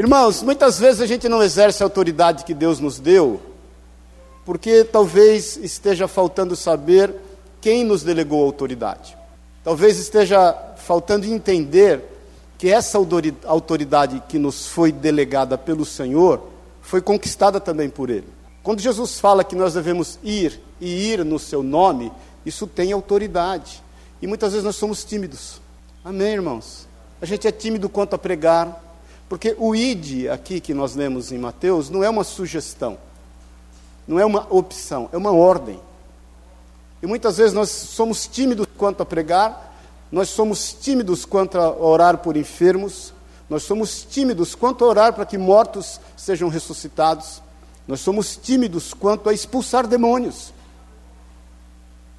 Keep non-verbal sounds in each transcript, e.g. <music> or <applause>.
Irmãos, muitas vezes a gente não exerce a autoridade que Deus nos deu, porque talvez esteja faltando saber quem nos delegou a autoridade. Talvez esteja faltando entender que essa autoridade que nos foi delegada pelo Senhor foi conquistada também por Ele. Quando Jesus fala que nós devemos ir e ir no Seu nome, isso tem autoridade. E muitas vezes nós somos tímidos. Amém, irmãos? A gente é tímido quanto a pregar, porque o id aqui que nós lemos em Mateus não é uma sugestão, não é uma opção, é uma ordem. E muitas vezes nós somos tímidos quanto a pregar, nós somos tímidos quanto a orar por enfermos, nós somos tímidos quanto a orar para que mortos sejam ressuscitados, nós somos tímidos quanto a expulsar demônios.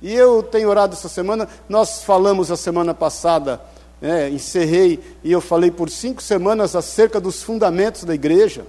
E eu tenho orado essa semana, nós falamos a semana passada, é, encerrei, e eu falei por cinco semanas acerca dos fundamentos da igreja.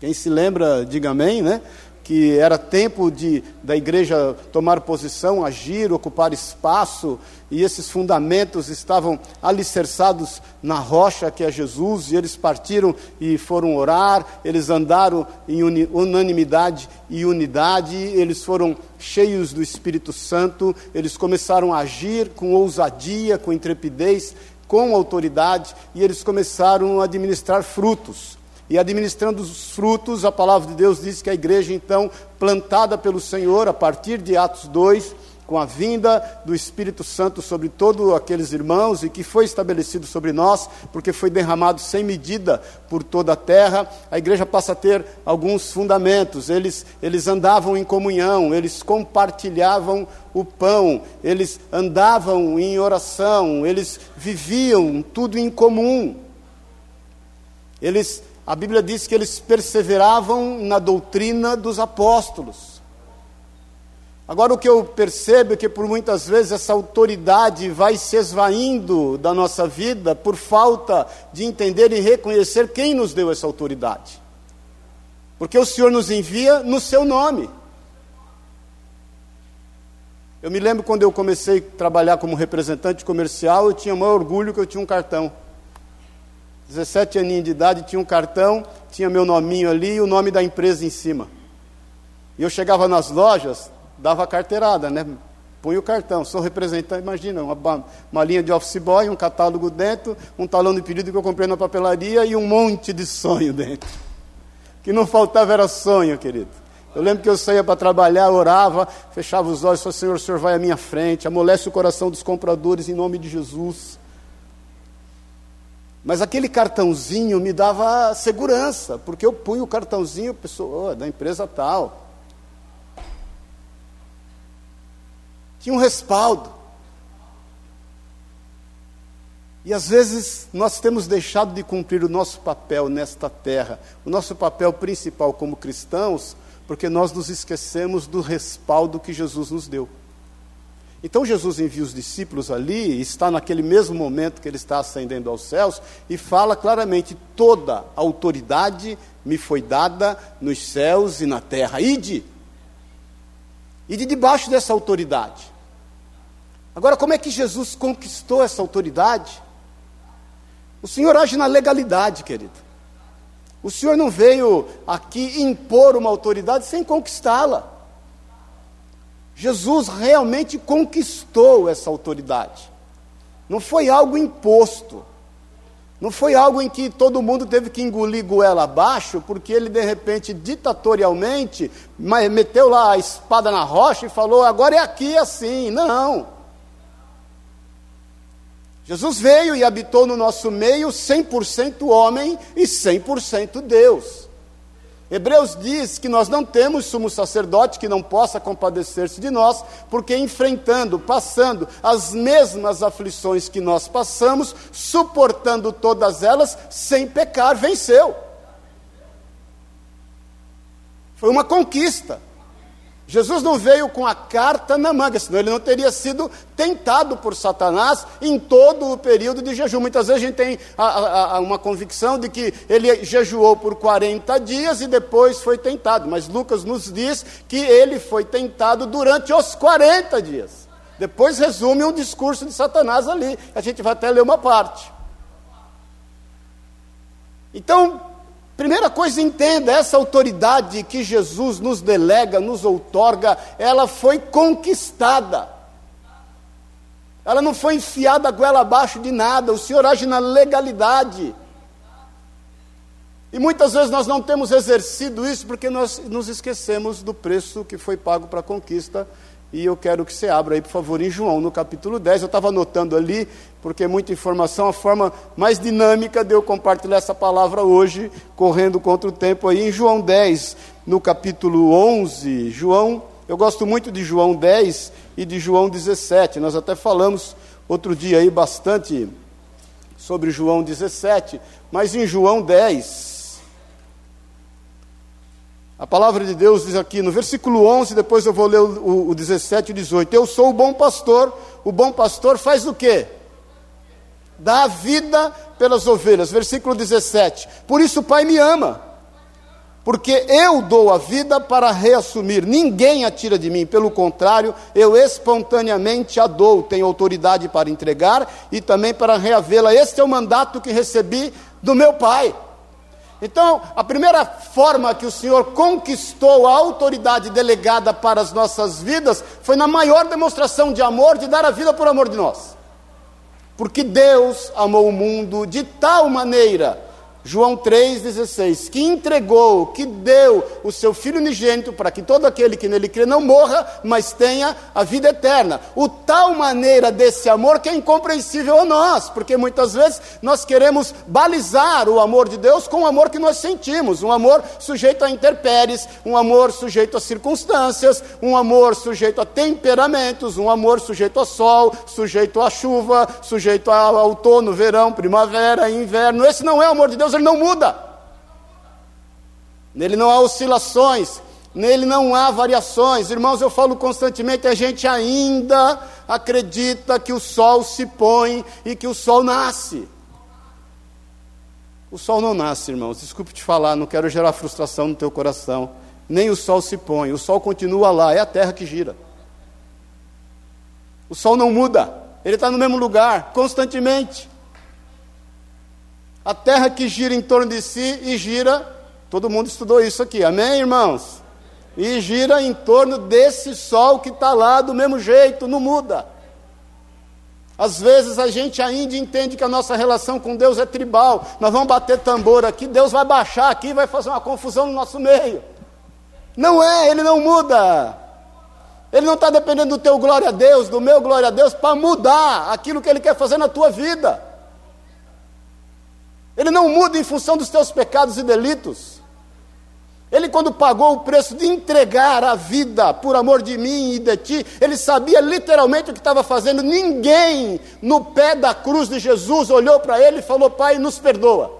Quem se lembra, diga amém, né? Que era tempo de, da igreja tomar posição, agir, ocupar espaço, e esses fundamentos estavam alicerçados na rocha que é Jesus, e eles partiram e foram orar, eles andaram em unanimidade e unidade, eles foram cheios do Espírito Santo, eles começaram a agir com ousadia, com intrepidez, com autoridade, e eles começaram a administrar frutos e administrando os frutos, a palavra de Deus diz que a igreja, então, plantada pelo Senhor, a partir de Atos 2, com a vinda do Espírito Santo sobre todos aqueles irmãos e que foi estabelecido sobre nós, porque foi derramado sem medida por toda a terra, a igreja passa a ter alguns fundamentos. Eles, eles andavam em comunhão, eles compartilhavam o pão, eles andavam em oração, eles viviam tudo em comum. Eles a Bíblia diz que eles perseveravam na doutrina dos apóstolos. Agora, o que eu percebo é que por muitas vezes essa autoridade vai se esvaindo da nossa vida por falta de entender e reconhecer quem nos deu essa autoridade. Porque o Senhor nos envia no seu nome. Eu me lembro quando eu comecei a trabalhar como representante comercial, eu tinha o maior orgulho que eu tinha um cartão. 17 aninhos de idade, tinha um cartão, tinha meu nominho ali e o nome da empresa em cima. E eu chegava nas lojas, dava carteirada, né? Punha o cartão, sou representante, imagina, uma, uma linha de office boy, um catálogo dentro, um talão de pedido que eu comprei na papelaria e um monte de sonho dentro. Que não faltava era sonho, querido. Eu lembro que eu saía para trabalhar, orava, fechava os olhos, falava, Senhor, o Senhor vai à minha frente, amolece o coração dos compradores em nome de Jesus. Mas aquele cartãozinho me dava segurança, porque eu punho o cartãozinho, pessoa oh, da empresa tal. Tinha um respaldo. E às vezes nós temos deixado de cumprir o nosso papel nesta terra, o nosso papel principal como cristãos, porque nós nos esquecemos do respaldo que Jesus nos deu. Então Jesus envia os discípulos ali, está naquele mesmo momento que ele está ascendendo aos céus, e fala claramente: toda autoridade me foi dada nos céus e na terra. Ide! Ide debaixo dessa autoridade. Agora, como é que Jesus conquistou essa autoridade? O Senhor age na legalidade, querido. O Senhor não veio aqui impor uma autoridade sem conquistá-la. Jesus realmente conquistou essa autoridade. Não foi algo imposto. Não foi algo em que todo mundo teve que engolir goela abaixo, porque ele, de repente, ditatorialmente, meteu lá a espada na rocha e falou: agora é aqui assim. Não. Jesus veio e habitou no nosso meio 100% homem e 100% Deus. Hebreus diz que nós não temos sumo sacerdote que não possa compadecer-se de nós, porque enfrentando, passando as mesmas aflições que nós passamos, suportando todas elas, sem pecar, venceu. Foi uma conquista. Jesus não veio com a carta na manga, senão ele não teria sido tentado por Satanás em todo o período de jejum. Muitas vezes a gente tem a, a, a uma convicção de que ele jejuou por 40 dias e depois foi tentado, mas Lucas nos diz que ele foi tentado durante os 40 dias. Depois resume um discurso de Satanás ali, a gente vai até ler uma parte. Então, primeira coisa, entenda: essa autoridade que Jesus nos delega, nos outorga, ela foi conquistada. Ela não foi enfiada goela abaixo de nada. O Senhor age na legalidade. E muitas vezes nós não temos exercido isso porque nós nos esquecemos do preço que foi pago para a conquista. E eu quero que você abra aí, por favor, em João, no capítulo 10. Eu estava anotando ali, porque é muita informação, a forma mais dinâmica de eu compartilhar essa palavra hoje, correndo contra o tempo aí, em João 10, no capítulo 11. João, eu gosto muito de João 10 e de João 17. Nós até falamos outro dia aí bastante sobre João 17, mas em João 10, a palavra de Deus diz aqui no versículo 11, depois eu vou ler o, o 17 e 18. Eu sou o bom pastor, o bom pastor faz o quê? Dá vida pelas ovelhas. Versículo 17. Por isso o Pai me ama, porque eu dou a vida para reassumir. Ninguém a tira de mim, pelo contrário, eu espontaneamente a dou. Tenho autoridade para entregar e também para reavê-la. Este é o mandato que recebi do meu Pai. Então, a primeira forma que o Senhor conquistou a autoridade delegada para as nossas vidas foi na maior demonstração de amor, de dar a vida por amor de nós. Porque Deus amou o mundo de tal maneira João 3,16, que entregou, que deu o seu Filho unigênito para que todo aquele que nele crê não morra, mas tenha a vida eterna. O tal maneira desse amor que é incompreensível a nós, porque muitas vezes nós queremos balizar o amor de Deus com o amor que nós sentimos, um amor sujeito a intempéries, um amor sujeito a circunstâncias, um amor sujeito a temperamentos, um amor sujeito a sol, sujeito a chuva, sujeito a outono, verão, primavera, inverno. Esse não é o amor de Deus ele não muda. Nele não há oscilações, nele não há variações. Irmãos, eu falo constantemente, a gente ainda acredita que o sol se põe e que o sol nasce. O sol não nasce, irmãos. Desculpe te falar, não quero gerar frustração no teu coração. Nem o sol se põe, o sol continua lá, é a terra que gira. O sol não muda, ele está no mesmo lugar, constantemente. A terra que gira em torno de si e gira, todo mundo estudou isso aqui, amém, irmãos? E gira em torno desse sol que está lá do mesmo jeito, não muda. Às vezes a gente ainda entende que a nossa relação com Deus é tribal. Nós vamos bater tambor aqui, Deus vai baixar aqui vai fazer uma confusão no nosso meio. Não é, ele não muda. Ele não está dependendo do teu glória a Deus, do meu glória a Deus, para mudar aquilo que ele quer fazer na tua vida. Ele não muda em função dos teus pecados e delitos. Ele, quando pagou o preço de entregar a vida por amor de mim e de ti, ele sabia literalmente o que estava fazendo. Ninguém no pé da cruz de Jesus olhou para ele e falou: Pai, nos perdoa.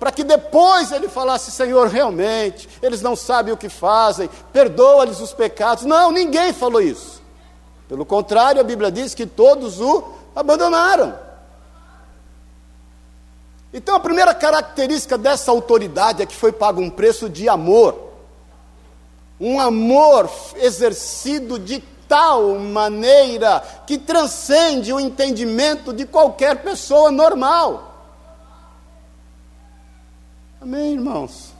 Para que depois ele falasse: Senhor, realmente, eles não sabem o que fazem, perdoa-lhes os pecados. Não, ninguém falou isso. Pelo contrário, a Bíblia diz que todos o abandonaram. Então a primeira característica dessa autoridade é que foi pago um preço de amor. Um amor exercido de tal maneira que transcende o entendimento de qualquer pessoa normal. Amém, irmãos?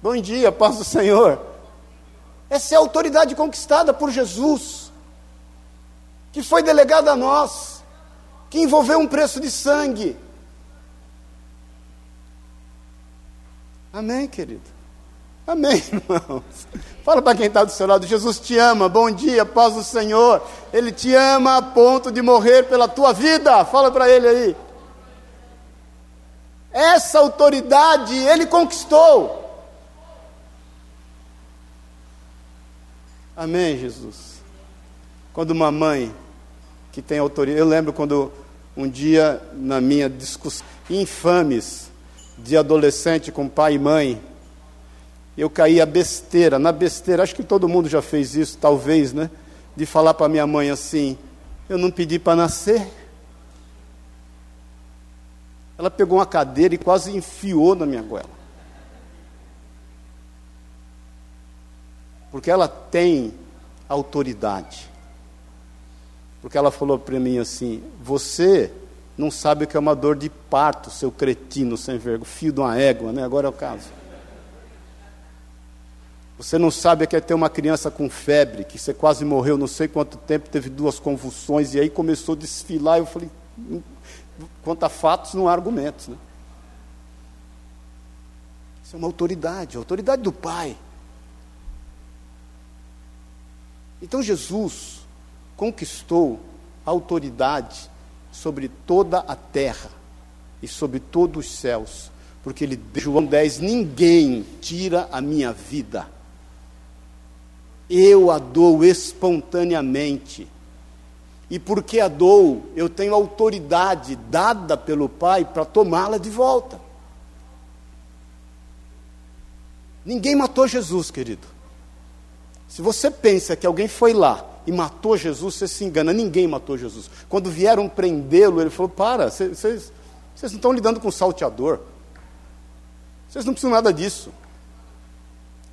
Bom dia, paz do Senhor. Essa é a autoridade conquistada por Jesus, que foi delegada a nós, que envolveu um preço de sangue Amém, querido? Amém, <laughs> irmãos. Fala para quem está do seu lado: Jesus te ama, bom dia, paz do Senhor. Ele te ama a ponto de morrer pela tua vida. Fala para ele aí. Essa autoridade ele conquistou. Amém, Jesus. Quando uma mãe que tem autoridade, eu lembro quando um dia na minha discussão, infames, de adolescente com pai e mãe, eu caí a besteira, na besteira, acho que todo mundo já fez isso, talvez, né? De falar para minha mãe assim: eu não pedi para nascer. Ela pegou uma cadeira e quase enfiou na minha goela. Porque ela tem autoridade. Porque ela falou para mim assim: você não sabe o que é uma dor de parto, seu cretino sem vergonha, fio de uma égua, né? Agora é o caso. Você não sabe o que é ter uma criança com febre, que você quase morreu não sei quanto tempo, teve duas convulsões, e aí começou a desfilar. Eu falei, hum, quanto a fatos, não há argumentos. Né? Isso é uma autoridade, a autoridade do Pai. Então Jesus conquistou a autoridade sobre toda a terra e sobre todos os céus, porque ele João 10, ninguém tira a minha vida. Eu a dou espontaneamente. E porque a dou, eu tenho autoridade dada pelo Pai para tomá-la de volta. Ninguém matou Jesus, querido. Se você pensa que alguém foi lá e matou Jesus, você se engana. Ninguém matou Jesus. Quando vieram prendê-lo, ele falou: Para, vocês, não estão lidando com salteador. Vocês não precisam nada disso.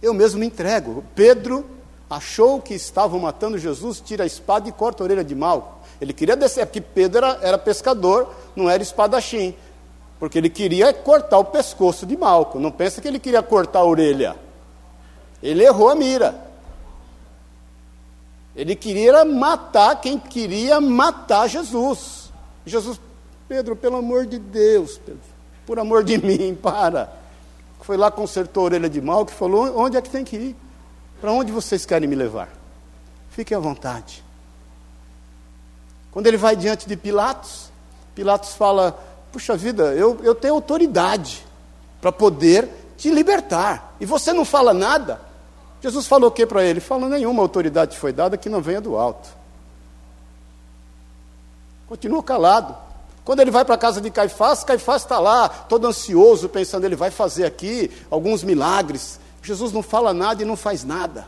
Eu mesmo me entrego. Pedro achou que estavam matando Jesus, tira a espada e corta a orelha de mal. Ele queria descer, porque Pedro era, era pescador, não era espadachim porque ele queria cortar o pescoço de Malco. Não pensa que ele queria cortar a orelha. Ele errou a mira. Ele queria matar quem queria matar Jesus. Jesus, Pedro, pelo amor de Deus, Pedro, por amor de <laughs> mim, para. Foi lá, consertou a orelha de Malco e falou: onde é que tem que ir? Para onde vocês querem me levar? Fiquem à vontade. Quando ele vai diante de Pilatos, Pilatos fala: puxa vida, eu, eu tenho autoridade para poder te libertar. E você não fala nada. Jesus falou o que para ele? Falou: nenhuma autoridade foi dada que não venha do alto. Continua calado. Quando ele vai para a casa de Caifás, Caifás está lá, todo ansioso, pensando, ele vai fazer aqui alguns milagres. Jesus não fala nada e não faz nada.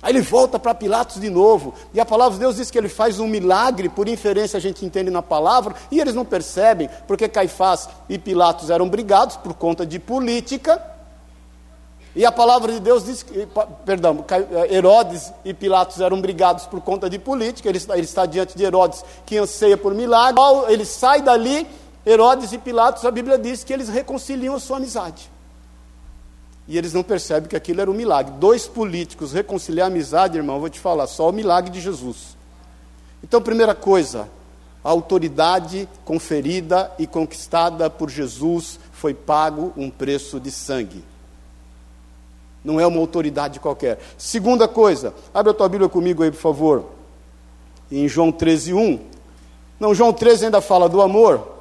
Aí ele volta para Pilatos de novo. E a palavra de Deus diz que ele faz um milagre, por inferência a gente entende na palavra, e eles não percebem, porque Caifás e Pilatos eram brigados por conta de política. E a palavra de Deus diz que, perdão, Herodes e Pilatos eram brigados por conta de política. Ele está, ele está diante de Herodes que anseia por milagre. Ele sai dali, Herodes e Pilatos, a Bíblia diz que eles reconciliam a sua amizade. E eles não percebem que aquilo era um milagre. Dois políticos reconciliar a amizade, irmão, vou te falar, só o milagre de Jesus. Então, primeira coisa, a autoridade conferida e conquistada por Jesus foi pago um preço de sangue. Não é uma autoridade qualquer. Segunda coisa, abre a tua Bíblia comigo aí, por favor. Em João 13, 1. Não, João 13 ainda fala do amor,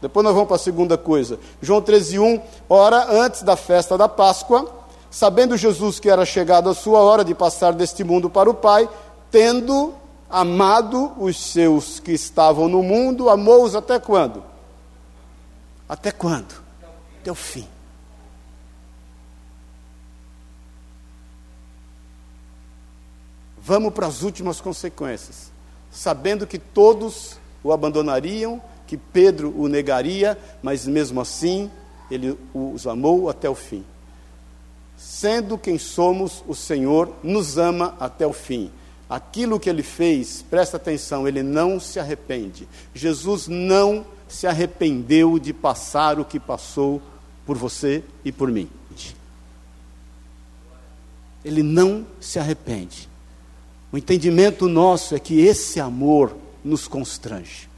depois nós vamos para a segunda coisa. João 13:1, ora antes da festa da Páscoa, sabendo Jesus que era chegada a sua hora de passar deste mundo para o Pai, tendo amado os seus que estavam no mundo, amou-os até quando? Até quando? Até o fim. Vamos para as últimas consequências. Sabendo que todos o abandonariam, que Pedro o negaria, mas mesmo assim ele os amou até o fim. Sendo quem somos, o Senhor nos ama até o fim. Aquilo que ele fez, presta atenção, ele não se arrepende. Jesus não se arrependeu de passar o que passou por você e por mim. Ele não se arrepende. O entendimento nosso é que esse amor nos constrange.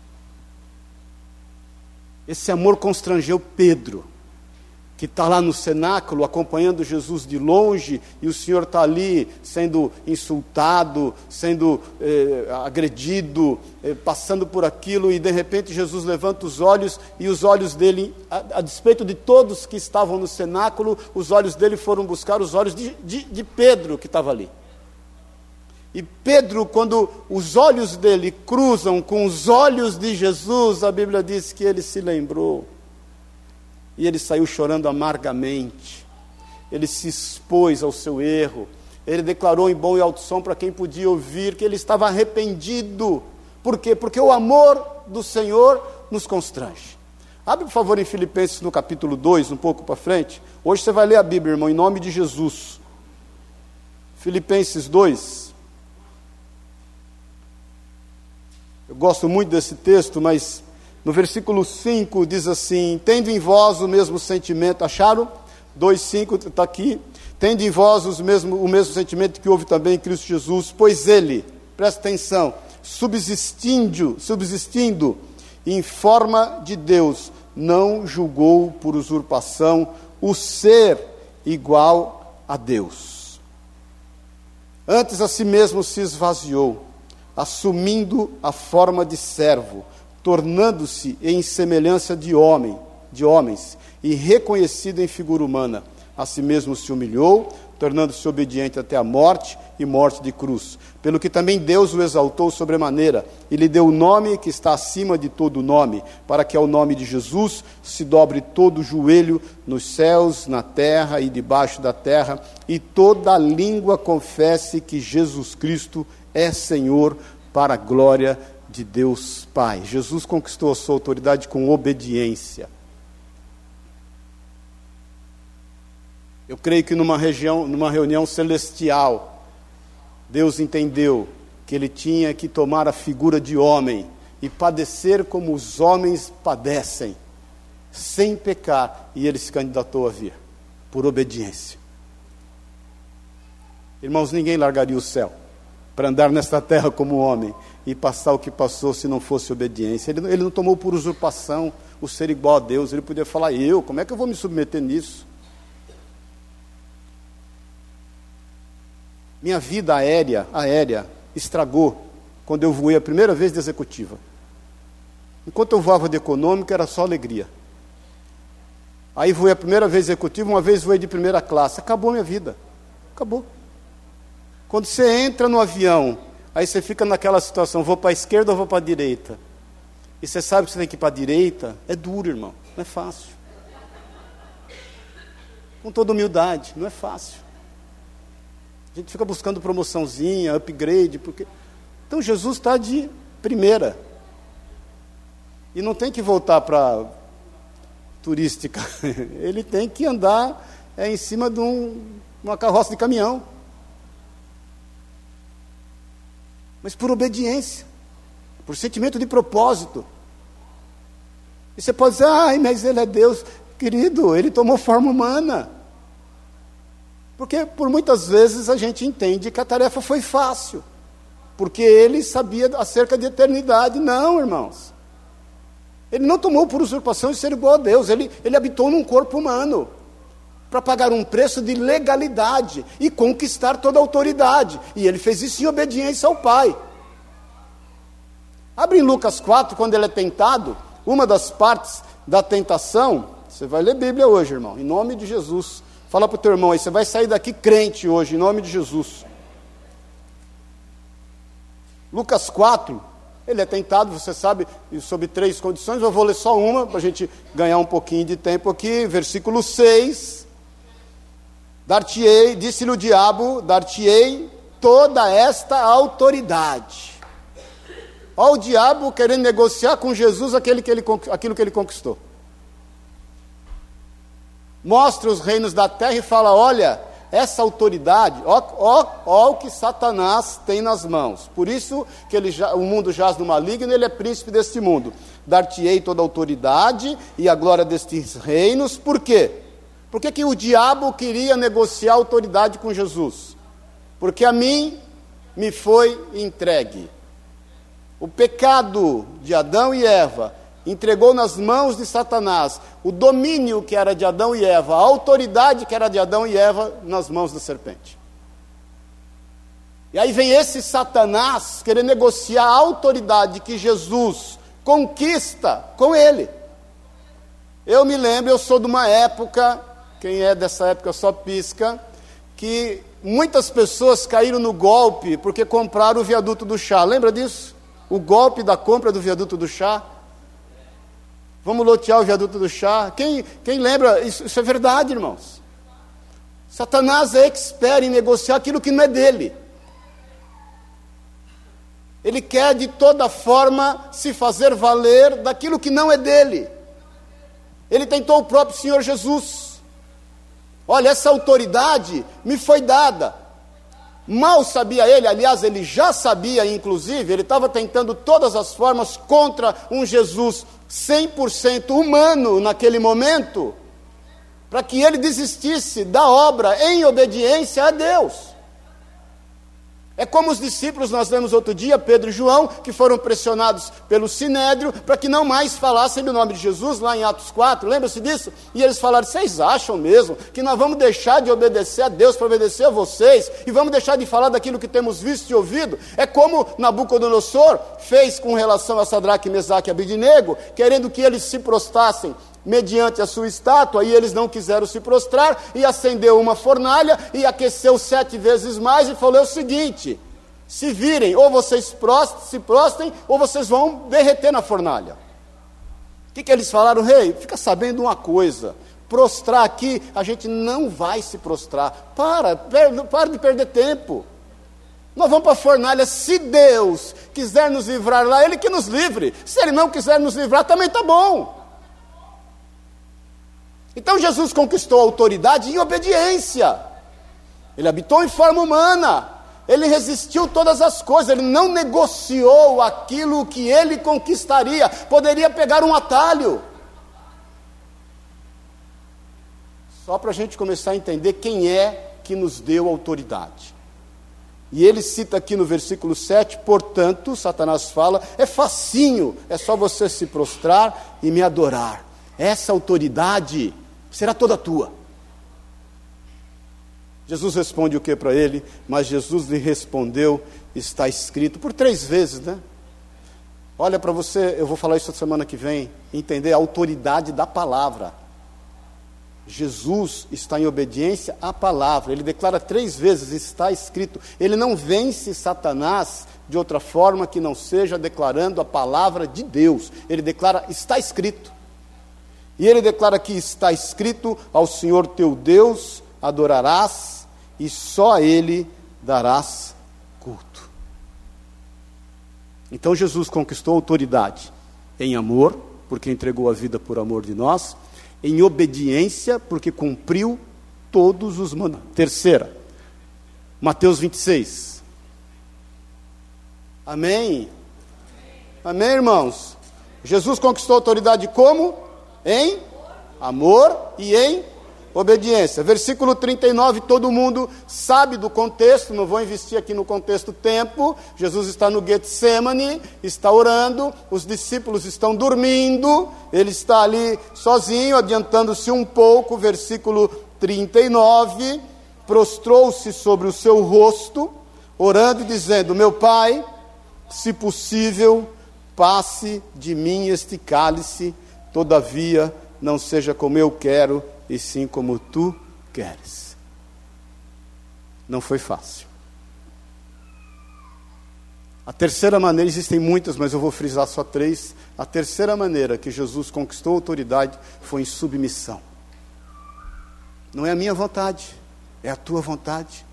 Esse amor constrangeu Pedro, que está lá no cenáculo acompanhando Jesus de longe, e o Senhor está ali sendo insultado, sendo eh, agredido, eh, passando por aquilo, e de repente Jesus levanta os olhos, e os olhos dele, a, a despeito de todos que estavam no cenáculo, os olhos dele foram buscar os olhos de, de, de Pedro, que estava ali. E Pedro, quando os olhos dele cruzam com os olhos de Jesus, a Bíblia diz que ele se lembrou. E ele saiu chorando amargamente. Ele se expôs ao seu erro. Ele declarou em bom e alto som para quem podia ouvir que ele estava arrependido. Por quê? Porque o amor do Senhor nos constrange. Abre, por favor, em Filipenses no capítulo 2, um pouco para frente. Hoje você vai ler a Bíblia, irmão, em nome de Jesus. Filipenses 2. Eu gosto muito desse texto, mas no versículo 5 diz assim: Tendo em vós o mesmo sentimento, acharam? 2,5 está aqui. Tendo em vós os mesmo, o mesmo sentimento que houve também em Cristo Jesus, pois ele, presta atenção, subsistindo, subsistindo em forma de Deus, não julgou por usurpação o ser igual a Deus. Antes a si mesmo se esvaziou, assumindo a forma de servo, tornando-se em semelhança de homem, de homens, e reconhecido em figura humana. A si mesmo se humilhou, tornando-se obediente até a morte e morte de cruz. Pelo que também Deus o exaltou sobremaneira e lhe deu o nome que está acima de todo nome, para que ao nome de Jesus se dobre todo o joelho nos céus, na terra e debaixo da terra, e toda língua confesse que Jesus Cristo é Senhor, para a glória de Deus Pai. Jesus conquistou a sua autoridade com obediência. Eu creio que numa, região, numa reunião celestial, Deus entendeu que ele tinha que tomar a figura de homem e padecer como os homens padecem, sem pecar, e ele se candidatou a vir, por obediência. Irmãos, ninguém largaria o céu para andar nesta terra como homem e passar o que passou se não fosse obediência. Ele, ele não tomou por usurpação o ser igual a Deus, ele podia falar, eu, como é que eu vou me submeter nisso? Minha vida aérea, aérea estragou quando eu voei a primeira vez de executiva. Enquanto eu voava de econômica, era só alegria. Aí voei a primeira vez executiva, uma vez voei de primeira classe. Acabou minha vida. Acabou. Quando você entra no avião, aí você fica naquela situação: vou para a esquerda ou vou para a direita? E você sabe que você tem que ir para a direita? É duro, irmão. Não é fácil. Com toda humildade, não é fácil. A gente fica buscando promoçãozinha, upgrade, porque. Então Jesus está de primeira. E não tem que voltar para turística. <laughs> Ele tem que andar é, em cima de um, uma carroça de caminhão. Mas por obediência, por sentimento de propósito. E você pode dizer, ai, mas ele é Deus. Querido, ele tomou forma humana. Porque por muitas vezes a gente entende que a tarefa foi fácil, porque ele sabia acerca de eternidade. Não, irmãos. Ele não tomou por usurpação de ser igual a Deus, ele, ele habitou num corpo humano para pagar um preço de legalidade e conquistar toda a autoridade. E ele fez isso em obediência ao Pai. Abre em Lucas 4, quando ele é tentado, uma das partes da tentação, você vai ler Bíblia hoje, irmão, em nome de Jesus. Fala para o teu irmão aí, você vai sair daqui crente hoje, em nome de Jesus. Lucas 4, ele é tentado, você sabe, sobre três condições, eu vou ler só uma, para a gente ganhar um pouquinho de tempo aqui. Versículo 6. Dar-te-ei, disse-lhe o diabo, dar-te-ei toda esta autoridade. Olha o diabo querendo negociar com Jesus aquele que ele, aquilo que ele conquistou mostra os reinos da terra e fala: olha, essa autoridade, ó, ó, ó o que Satanás tem nas mãos. Por isso que ele o mundo jaz no maligno, ele é príncipe deste mundo. Dar-te-ei toda a autoridade e a glória destes reinos. Por quê? Por que, que o diabo queria negociar autoridade com Jesus? Porque a mim me foi entregue. O pecado de Adão e Eva entregou nas mãos de Satanás o domínio que era de Adão e Eva, a autoridade que era de Adão e Eva nas mãos da serpente. E aí vem esse Satanás querer negociar a autoridade que Jesus conquista com ele. Eu me lembro, eu sou de uma época, quem é dessa época só pisca, que muitas pessoas caíram no golpe porque compraram o viaduto do chá. Lembra disso? O golpe da compra do viaduto do chá. Vamos lotear o viaduto do chá. Quem, quem lembra? Isso, isso é verdade, irmãos. Satanás é expert em negociar aquilo que não é dele. Ele quer de toda forma se fazer valer daquilo que não é dele. Ele tentou o próprio Senhor Jesus. Olha, essa autoridade me foi dada, Mal sabia ele, aliás, ele já sabia, inclusive, ele estava tentando todas as formas contra um Jesus 100% humano naquele momento, para que ele desistisse da obra em obediência a Deus. É como os discípulos, nós lemos outro dia, Pedro e João, que foram pressionados pelo Sinédrio para que não mais falassem o nome de Jesus, lá em Atos 4, lembra-se disso? E eles falaram: vocês acham mesmo que nós vamos deixar de obedecer a Deus para obedecer a vocês e vamos deixar de falar daquilo que temos visto e ouvido? É como Nabucodonosor fez com relação a Sadraque, Mesaque e Abidnego, querendo que eles se prostrassem mediante a sua estátua, e eles não quiseram se prostrar, e acendeu uma fornalha, e aqueceu sete vezes mais, e falou o seguinte: se virem, ou vocês se prostem, ou vocês vão derreter na fornalha. O que, que eles falaram, rei? Fica sabendo uma coisa. Prostrar aqui, a gente não vai se prostrar. Para, para de perder tempo. Nós vamos para a fornalha. Se Deus quiser nos livrar lá, Ele que nos livre. Se Ele não quiser nos livrar, também está bom. Então Jesus conquistou a autoridade em obediência. Ele habitou em forma humana. Ele resistiu todas as coisas, ele não negociou aquilo que ele conquistaria. Poderia pegar um atalho. Só para a gente começar a entender quem é que nos deu autoridade. E ele cita aqui no versículo 7, portanto, Satanás fala: é facinho, é só você se prostrar e me adorar. Essa autoridade será toda tua. Jesus responde o que para ele? Mas Jesus lhe respondeu: está escrito, por três vezes, né? Olha para você, eu vou falar isso semana que vem, entender a autoridade da palavra. Jesus está em obediência à palavra, ele declara três vezes: está escrito. Ele não vence Satanás de outra forma que não seja declarando a palavra de Deus. Ele declara: está escrito. E ele declara que está escrito: Ao Senhor teu Deus adorarás e só a Ele darás culto. Então Jesus conquistou autoridade em amor, porque entregou a vida por amor de nós, em obediência, porque cumpriu todos os mandamentos. Terceira, Mateus 26. Amém? Amém, irmãos? Jesus conquistou autoridade como? Em amor e em obediência. Versículo 39, todo mundo sabe do contexto, não vou investir aqui no contexto tempo. Jesus está no Getsemane, está orando, os discípulos estão dormindo, ele está ali sozinho, adiantando-se um pouco, versículo 39, prostrou-se sobre o seu rosto, orando e dizendo: Meu pai, se possível, passe de mim este cálice Todavia, não seja como eu quero, e sim como tu queres. Não foi fácil. A terceira maneira, existem muitas, mas eu vou frisar só três. A terceira maneira que Jesus conquistou autoridade foi em submissão. Não é a minha vontade, é a tua vontade.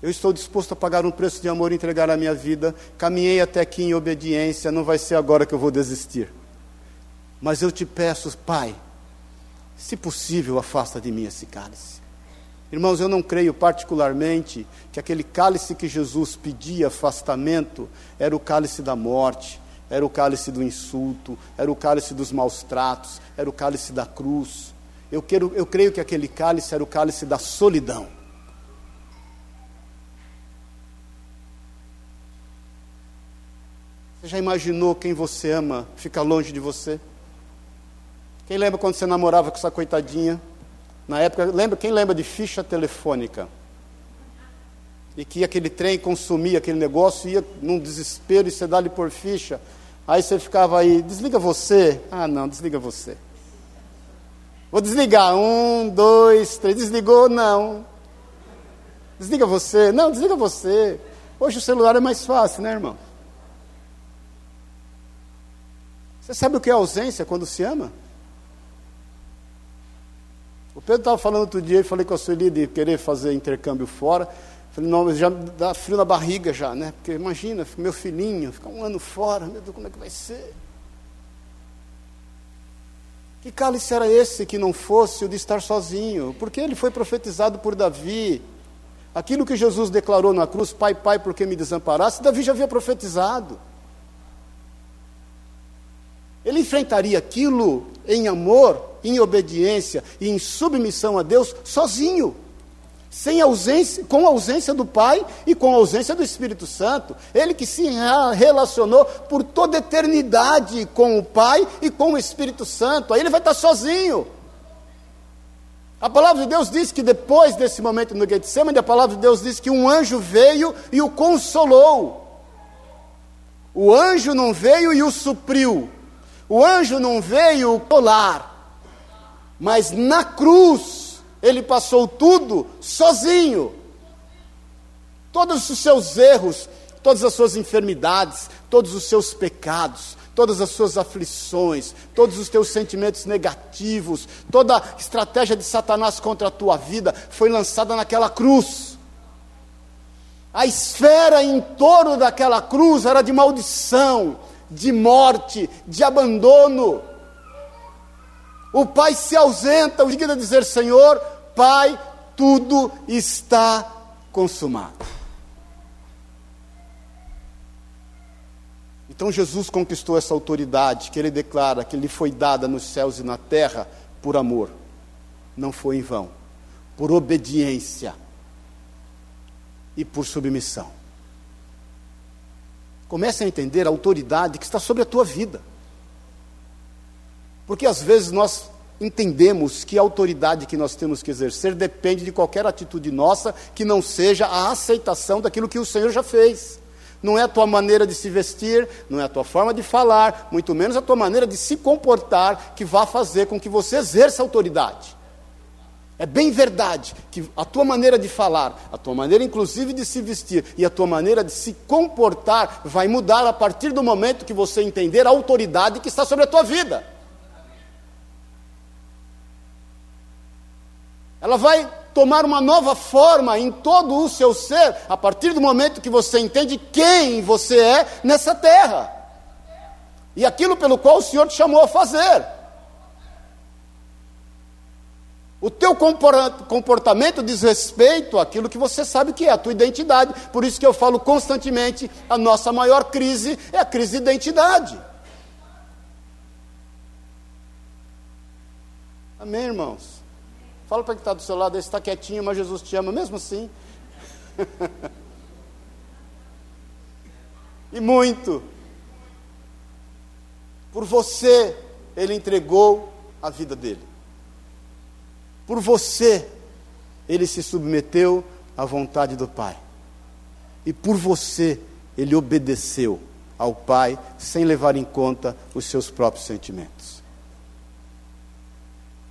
Eu estou disposto a pagar um preço de amor e entregar a minha vida. Caminhei até aqui em obediência, não vai ser agora que eu vou desistir. Mas eu te peço, Pai, se possível, afasta de mim esse cálice. Irmãos, eu não creio particularmente que aquele cálice que Jesus pedia afastamento era o cálice da morte, era o cálice do insulto, era o cálice dos maus tratos, era o cálice da cruz. Eu, quero, eu creio que aquele cálice era o cálice da solidão. Você já imaginou quem você ama ficar longe de você? Quem lembra quando você namorava com essa coitadinha? Na época, lembra, quem lembra de ficha telefônica? E que aquele trem consumia aquele negócio, ia num desespero e você dá-lhe por ficha. Aí você ficava aí, desliga você. Ah, não, desliga você. Vou desligar. Um, dois, três. Desligou? Não. Desliga você. Não, desliga você. Hoje o celular é mais fácil, né, irmão? Você sabe o que é ausência quando se ama? O Pedro estava falando outro dia, eu falei com a Sueli de querer fazer intercâmbio fora. Falei, não, já dá frio na barriga já, né? Porque imagina, meu filhinho, ficar um ano fora, meu Deus, como é que vai ser? Que cálice era esse que não fosse o de estar sozinho? Porque ele foi profetizado por Davi. Aquilo que Jesus declarou na cruz, Pai, Pai, por que me desamparaste? Davi já havia profetizado. Ele enfrentaria aquilo em amor, em obediência e em submissão a Deus sozinho sem ausência, com a ausência do Pai e com a ausência do Espírito Santo. Ele que se relacionou por toda eternidade com o Pai e com o Espírito Santo. Aí ele vai estar sozinho. A palavra de Deus diz que depois desse momento no Getsemane, a palavra de Deus diz que um anjo veio e o consolou. O anjo não veio e o supriu. O anjo não veio colar. Mas na cruz, ele passou tudo sozinho. Todos os seus erros, todas as suas enfermidades, todos os seus pecados, todas as suas aflições, todos os teus sentimentos negativos, toda a estratégia de Satanás contra a tua vida foi lançada naquela cruz. A esfera em torno daquela cruz era de maldição, de morte, de abandono. O pai se ausenta, o digno a dizer: Senhor, Pai, tudo está consumado. Então Jesus conquistou essa autoridade que ele declara que lhe foi dada nos céus e na terra por amor. Não foi em vão, por obediência e por submissão. Comece a entender a autoridade que está sobre a tua vida. Porque às vezes nós entendemos que a autoridade que nós temos que exercer depende de qualquer atitude nossa que não seja a aceitação daquilo que o Senhor já fez. Não é a tua maneira de se vestir, não é a tua forma de falar, muito menos a tua maneira de se comportar que vá fazer com que você exerça autoridade. É bem verdade que a tua maneira de falar, a tua maneira inclusive de se vestir e a tua maneira de se comportar vai mudar a partir do momento que você entender a autoridade que está sobre a tua vida. Ela vai tomar uma nova forma em todo o seu ser a partir do momento que você entende quem você é nessa terra e aquilo pelo qual o Senhor te chamou a fazer. O teu comportamento diz respeito àquilo que você sabe que é a tua identidade. Por isso que eu falo constantemente, a nossa maior crise é a crise de identidade. Amém, irmãos? Fala para quem está do seu lado, está quietinho, mas Jesus te ama mesmo assim. <laughs> e muito. Por você, Ele entregou a vida dele. Por você, Ele se submeteu à vontade do Pai. E por você, Ele obedeceu ao Pai sem levar em conta os seus próprios sentimentos.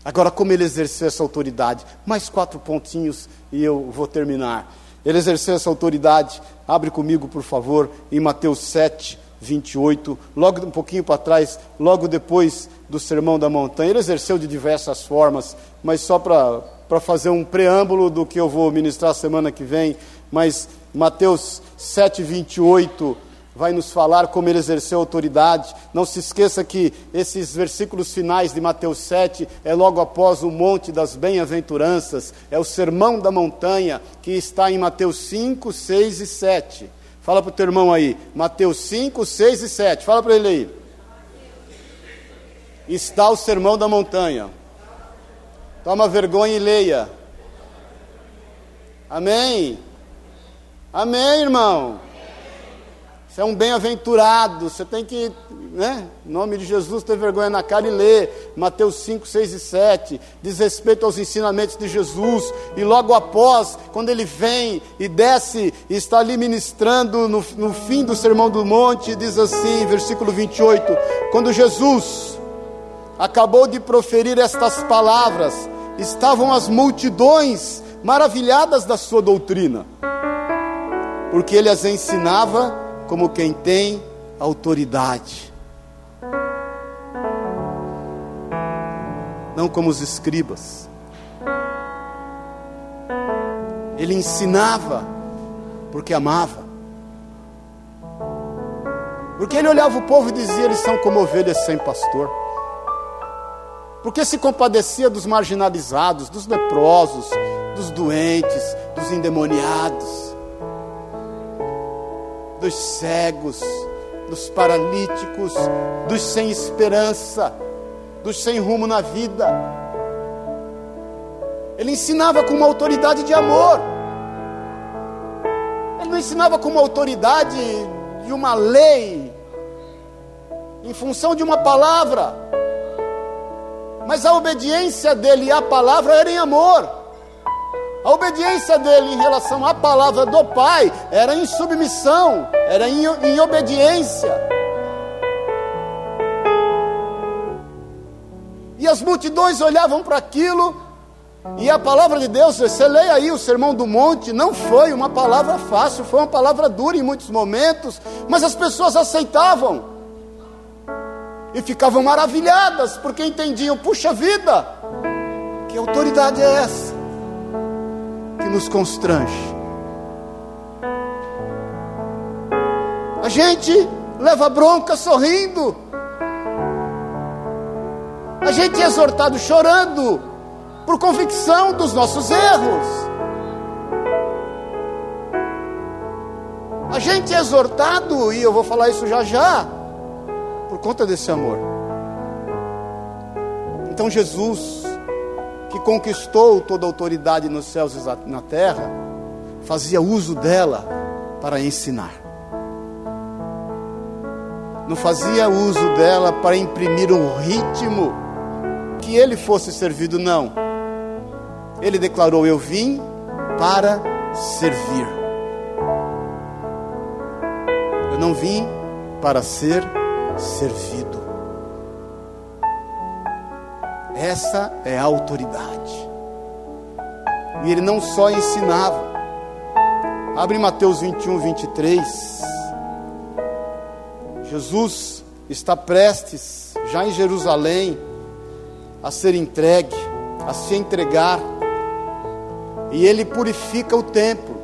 Agora, como ele exerceu essa autoridade? Mais quatro pontinhos e eu vou terminar. Ele exerceu essa autoridade, abre comigo, por favor, em Mateus 7, 28, logo um pouquinho para trás, logo depois do Sermão da Montanha. Ele exerceu de diversas formas, mas só para fazer um preâmbulo do que eu vou ministrar semana que vem. Mas Mateus 7, 28 vai nos falar como ele exerceu autoridade. Não se esqueça que esses versículos finais de Mateus 7 é logo após o Monte das Bem-aventuranças, é o Sermão da Montanha, que está em Mateus 5, 6 e 7. Fala para o teu irmão aí, Mateus 5, 6 e 7. Fala para ele aí. Está o Sermão da Montanha. Toma vergonha e leia. Amém. Amém, irmão. Você é um bem-aventurado, você tem que, né, em nome de Jesus, ter vergonha na cara e ler Mateus 5, 6 e 7, diz respeito aos ensinamentos de Jesus, e logo após, quando ele vem e desce e está ali ministrando no, no fim do Sermão do Monte, diz assim, versículo 28, quando Jesus acabou de proferir estas palavras, estavam as multidões maravilhadas da sua doutrina, porque ele as ensinava como quem tem autoridade. Não como os escribas. Ele ensinava porque amava. Porque ele olhava o povo e dizia: eles são como ovelhas sem pastor. Porque se compadecia dos marginalizados, dos leprosos, dos doentes, dos endemoniados, dos cegos, dos paralíticos, dos sem esperança, dos sem rumo na vida. Ele ensinava com uma autoridade de amor. Ele não ensinava com uma autoridade de uma lei, em função de uma palavra. Mas a obediência dele à palavra era em amor. A obediência dele em relação à palavra do Pai era em submissão, era em, em obediência. E as multidões olhavam para aquilo, e a palavra de Deus, você leia aí o Sermão do Monte, não foi uma palavra fácil, foi uma palavra dura em muitos momentos, mas as pessoas aceitavam e ficavam maravilhadas, porque entendiam: puxa vida, que autoridade é essa? Que nos constrange. A gente leva bronca sorrindo. A gente é exortado chorando por convicção dos nossos erros. A gente é exortado, e eu vou falar isso já já, por conta desse amor. Então Jesus conquistou toda a autoridade nos céus e na terra, fazia uso dela para ensinar. Não fazia uso dela para imprimir um ritmo que ele fosse servido, não. Ele declarou: Eu vim para servir. Eu não vim para ser servido. Essa é a autoridade. E ele não só ensinava. Abre Mateus 21, 23. Jesus está prestes, já em Jerusalém, a ser entregue, a se entregar. E ele purifica o templo.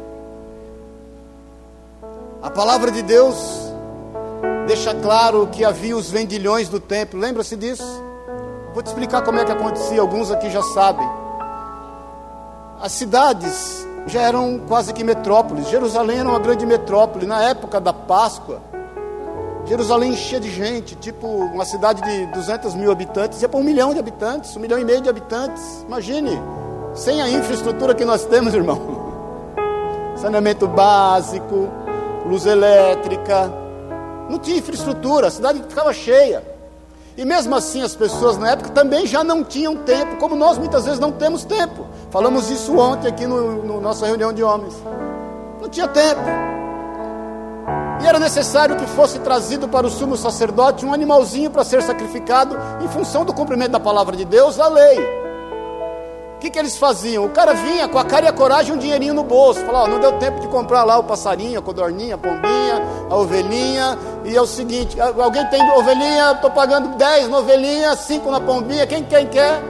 A palavra de Deus deixa claro que havia os vendilhões do templo. Lembra-se disso? Vou te explicar como é que acontecia, alguns aqui já sabem. As cidades já eram quase que metrópoles. Jerusalém era uma grande metrópole. Na época da Páscoa, Jerusalém enchia de gente, tipo uma cidade de 200 mil habitantes, ia para um milhão de habitantes, um milhão e meio de habitantes. Imagine, sem a infraestrutura que nós temos, irmão. <laughs> Saneamento básico, luz elétrica, não tinha infraestrutura, a cidade ficava cheia. E mesmo assim, as pessoas na época também já não tinham tempo, como nós muitas vezes não temos tempo. Falamos isso ontem aqui no, no nossa reunião de homens. Não tinha tempo. E era necessário que fosse trazido para o sumo sacerdote um animalzinho para ser sacrificado em função do cumprimento da palavra de Deus, a lei que, que eles faziam? O cara vinha com a cara e a coragem um dinheirinho no bolso. Falava, não deu tempo de comprar lá o passarinho, a codorninha, a pombinha, a ovelhinha. E é o seguinte, alguém tem ovelhinha, estou pagando 10 na ovelhinha, 5 na pombinha, quem, quem quer?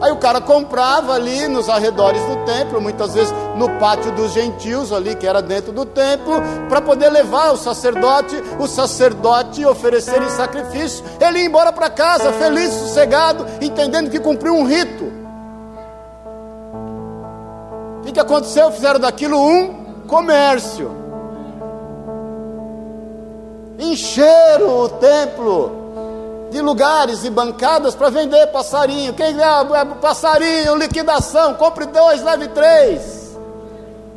Aí o cara comprava ali nos arredores do templo, muitas vezes no pátio dos gentios, ali que era dentro do templo, para poder levar o sacerdote, o sacerdote oferecer em sacrifício. Ele ia embora para casa, feliz, sossegado, entendendo que cumpriu um rito que, que aconteceu? Fizeram daquilo um comércio. Encheram o templo de lugares e bancadas para vender passarinho. Quem é passarinho, liquidação, compre dois, leve três.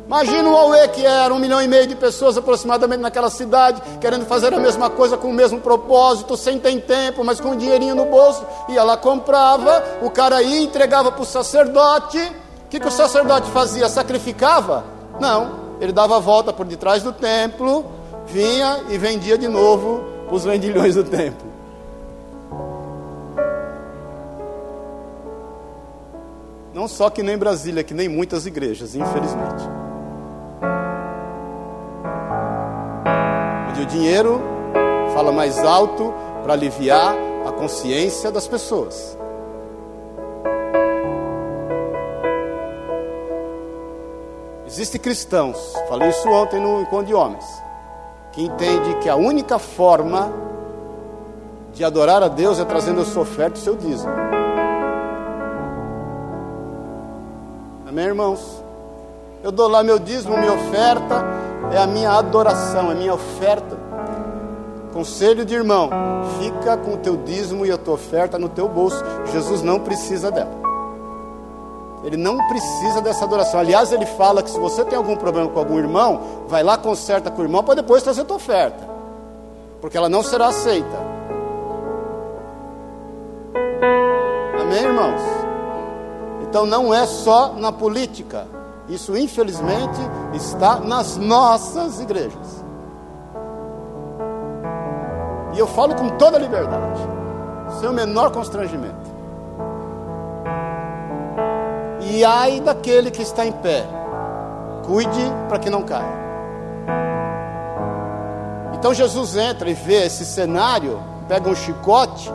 Imagina o Aue que era um milhão e meio de pessoas aproximadamente naquela cidade, querendo fazer a mesma coisa com o mesmo propósito, sem ter tempo, mas com um dinheirinho no bolso. Ia lá, comprava, o cara ia, entregava para o sacerdote, que, que o sacerdote fazia? Sacrificava? Não, ele dava a volta por detrás do templo, vinha e vendia de novo os vendilhões do templo. Não só que nem Brasília, que nem muitas igrejas, infelizmente. Onde o dinheiro fala mais alto para aliviar a consciência das pessoas. Existem cristãos, falei isso ontem no encontro de homens, que entende que a única forma de adorar a Deus é trazendo a sua oferta e o seu dízimo. Amém, irmãos? Eu dou lá meu dízimo, minha oferta, é a minha adoração, é a minha oferta. Conselho de irmão: fica com o teu dízimo e a tua oferta no teu bolso. Jesus não precisa dela. Ele não precisa dessa adoração. Aliás, ele fala que se você tem algum problema com algum irmão, vai lá, conserta com o irmão para depois trazer a tua oferta. Porque ela não será aceita. Amém, irmãos? Então não é só na política. Isso, infelizmente, está nas nossas igrejas. E eu falo com toda liberdade, sem o menor constrangimento. E ai daquele que está em pé, cuide para que não caia. Então Jesus entra e vê esse cenário, pega um chicote.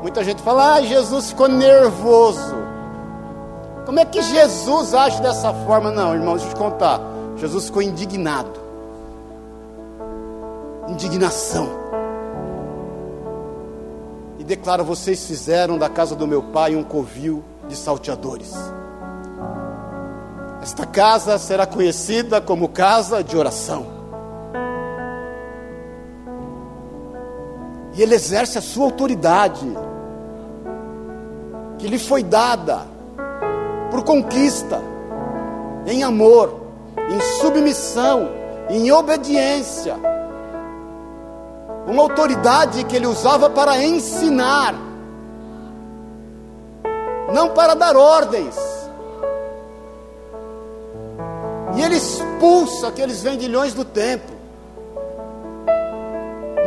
Muita gente fala: Ah, Jesus ficou nervoso. Como é que Jesus age dessa forma? Não, irmão, deixa eu te contar. Jesus ficou indignado. Indignação. E declara: Vocês fizeram da casa do meu pai um covil de salteadores. Esta casa será conhecida como casa de oração. E ele exerce a sua autoridade, que lhe foi dada por conquista, em amor, em submissão, em obediência. Uma autoridade que ele usava para ensinar, não para dar ordens. E ele expulsa aqueles vendilhões do templo.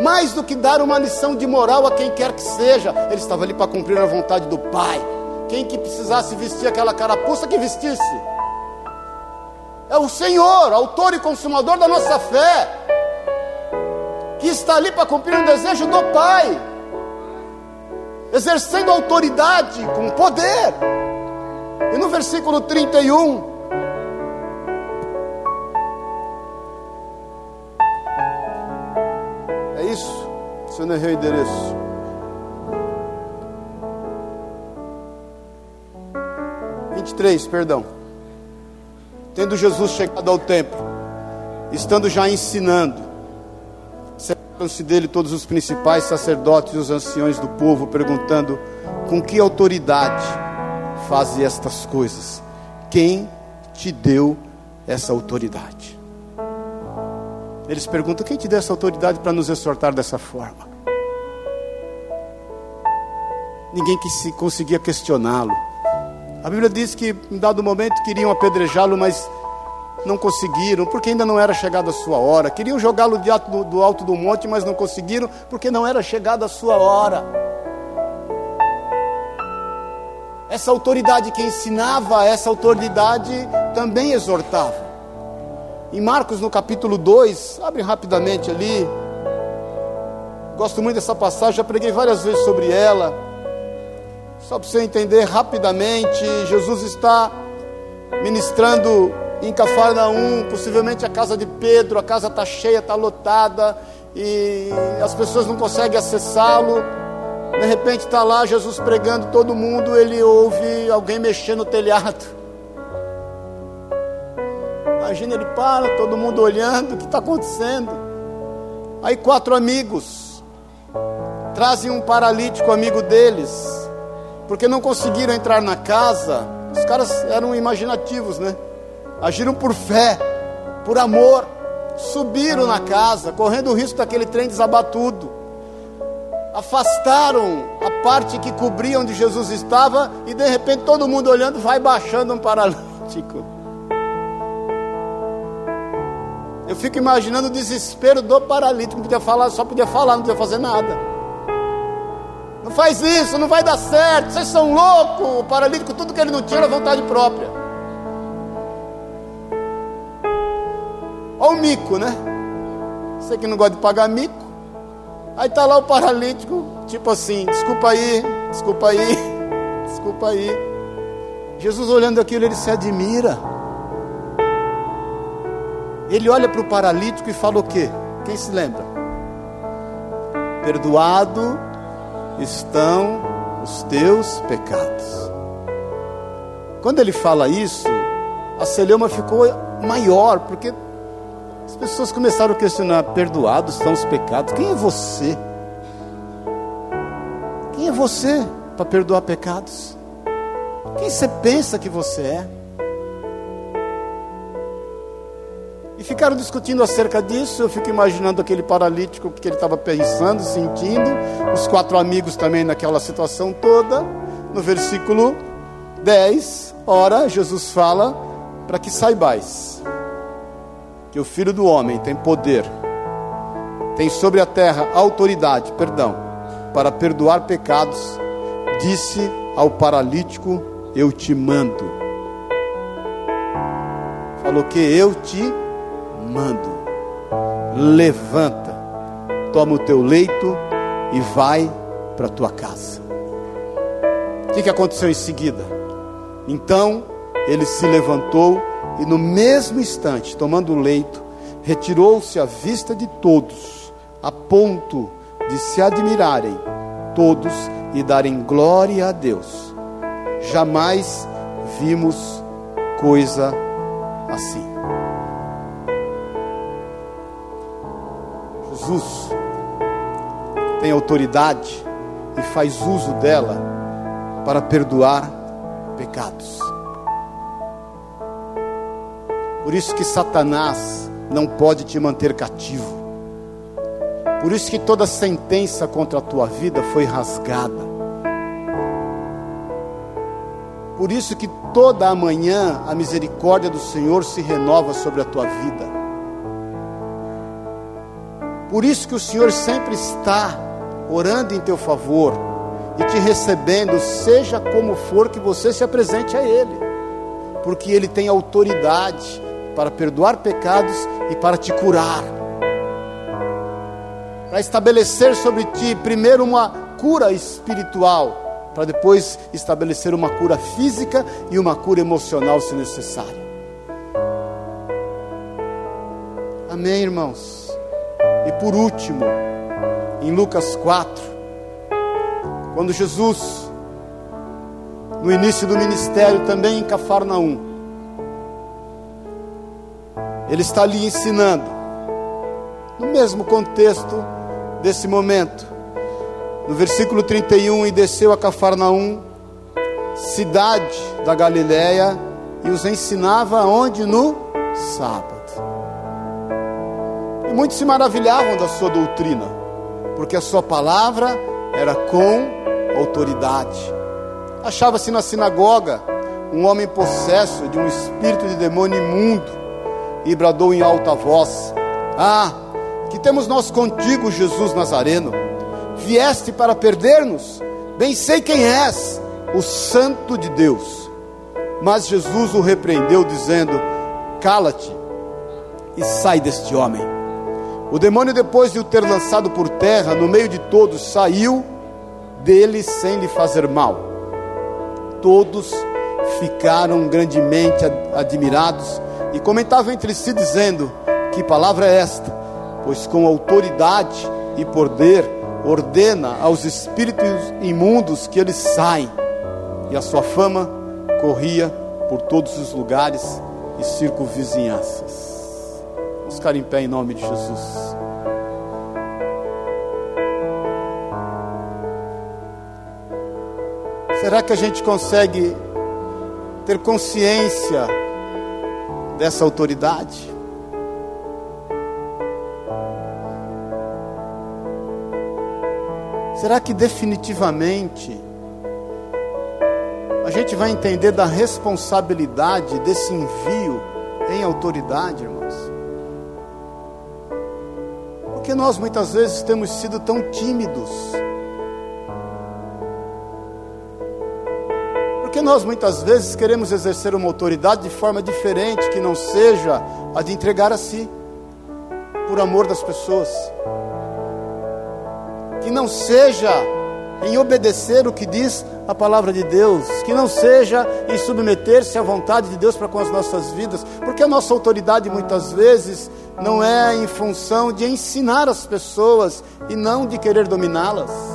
Mais do que dar uma lição de moral a quem quer que seja, ele estava ali para cumprir a vontade do Pai. Quem que precisasse vestir aquela carapuça que vestisse. É o Senhor, autor e consumador da nossa fé, que está ali para cumprir um desejo do Pai, exercendo autoridade com poder. E no versículo 31, é isso, se eu não errei o endereço. 23, perdão. Tendo Jesus chegado ao templo, estando já ensinando, separaram-se dele todos os principais sacerdotes e os anciões do povo, perguntando: Com que autoridade fazes estas coisas? Quem te deu essa autoridade? Eles perguntam: Quem te deu essa autoridade para nos exortar dessa forma? Ninguém que se conseguia questioná-lo. A Bíblia diz que em dado momento queriam apedrejá-lo, mas não conseguiram, porque ainda não era chegada a sua hora. Queriam jogá-lo do, alto do monte, mas não conseguiram, porque não era chegada a sua hora. Essa autoridade que ensinava, essa autoridade também exortava. Em Marcos, no capítulo 2, abre rapidamente ali. Gosto muito dessa passagem, já preguei várias vezes sobre ela. Só para você entender rapidamente, Jesus está ministrando em Cafarnaum, possivelmente a casa de Pedro, a casa está cheia, está lotada, e as pessoas não conseguem acessá-lo. De repente está lá Jesus pregando, todo mundo, ele ouve alguém mexendo no telhado. Imagina, ele para, todo mundo olhando, o que está acontecendo? Aí quatro amigos trazem um paralítico amigo deles porque não conseguiram entrar na casa. Os caras eram imaginativos, né? Agiram por fé, por amor. Subiram na casa, correndo o risco daquele trem desabar tudo. Afastaram a parte que cobria onde Jesus estava e de repente todo mundo olhando vai baixando um paralítico. Eu fico imaginando o desespero do paralítico, podia falar, só podia falar, não podia fazer nada. Não faz isso, não vai dar certo. Vocês são loucos. O paralítico, tudo que ele não tinha era vontade própria. Olha o mico, né? Você que não gosta de pagar mico. Aí tá lá o paralítico, tipo assim: desculpa aí, desculpa aí, <laughs> desculpa aí. Jesus olhando aquilo, ele se admira. Ele olha para o paralítico e fala o quê? Quem se lembra? Perdoado estão os teus pecados. Quando ele fala isso, a celeuma ficou maior, porque as pessoas começaram a questionar: perdoados estão os pecados? Quem é você? Quem é você para perdoar pecados? Quem você pensa que você é? E ficaram discutindo acerca disso. Eu fico imaginando aquele paralítico que ele estava pensando, sentindo. Os quatro amigos também naquela situação toda. No versículo 10, ora, Jesus fala: para que saibais que o Filho do Homem tem poder, tem sobre a terra autoridade, perdão, para perdoar pecados, disse ao paralítico: Eu te mando. Falou que eu te mando. Levanta, toma o teu leito e vai para a tua casa. O que, que aconteceu em seguida? Então ele se levantou e, no mesmo instante, tomando o leito, retirou-se à vista de todos, a ponto de se admirarem todos e darem glória a Deus. Jamais vimos coisa assim. Jesus tem autoridade e faz uso dela para perdoar pecados. Por isso que Satanás não pode te manter cativo. Por isso que toda sentença contra a tua vida foi rasgada. Por isso que toda a manhã a misericórdia do Senhor se renova sobre a tua vida. Por isso que o Senhor sempre está orando em teu favor e te recebendo, seja como for que você se apresente a Ele, porque Ele tem autoridade para perdoar pecados e para te curar. Para estabelecer sobre ti, primeiro, uma cura espiritual, para depois estabelecer uma cura física e uma cura emocional, se necessário. Amém, irmãos? E por último, em Lucas 4, quando Jesus, no início do ministério, também em Cafarnaum, ele está ali ensinando, no mesmo contexto desse momento. No versículo 31, e desceu a Cafarnaum, cidade da Galiléia, e os ensinava onde? No sábado. E muitos se maravilhavam da sua doutrina, porque a sua palavra era com autoridade. Achava-se na sinagoga um homem possesso de um espírito de demônio imundo e bradou em alta voz: Ah, que temos nós contigo, Jesus Nazareno? Vieste para perder-nos? Bem sei quem és, o Santo de Deus. Mas Jesus o repreendeu, dizendo: Cala-te e sai deste homem. O demônio, depois de o ter lançado por terra, no meio de todos, saiu dele sem lhe fazer mal. Todos ficaram grandemente admirados e comentavam entre si, dizendo: Que palavra é esta? Pois com autoridade e poder ordena aos espíritos imundos que eles saem. E a sua fama corria por todos os lugares e circunvizinhanças. Vamos ficar em pé em nome de Jesus. Será que a gente consegue ter consciência dessa autoridade. Será que definitivamente a gente vai entender da responsabilidade desse envio em autoridade, irmãos? Porque nós muitas vezes temos sido tão tímidos nós muitas vezes queremos exercer uma autoridade de forma diferente, que não seja a de entregar a si, por amor das pessoas, que não seja em obedecer o que diz a palavra de Deus, que não seja em submeter-se à vontade de Deus para com as nossas vidas, porque a nossa autoridade muitas vezes não é em função de ensinar as pessoas e não de querer dominá-las.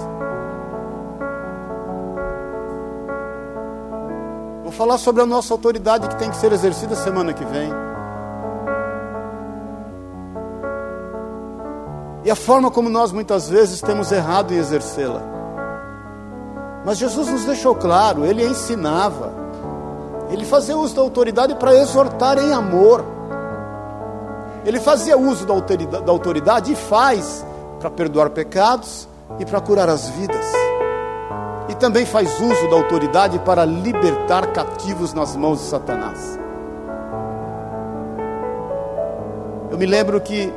Falar sobre a nossa autoridade que tem que ser exercida semana que vem. E a forma como nós muitas vezes temos errado em exercê-la. Mas Jesus nos deixou claro, ele ensinava, ele fazia uso da autoridade para exortar em amor. Ele fazia uso da autoridade, da autoridade e faz para perdoar pecados e para curar as vidas. E também faz uso da autoridade para libertar cativos nas mãos de Satanás. Eu me lembro que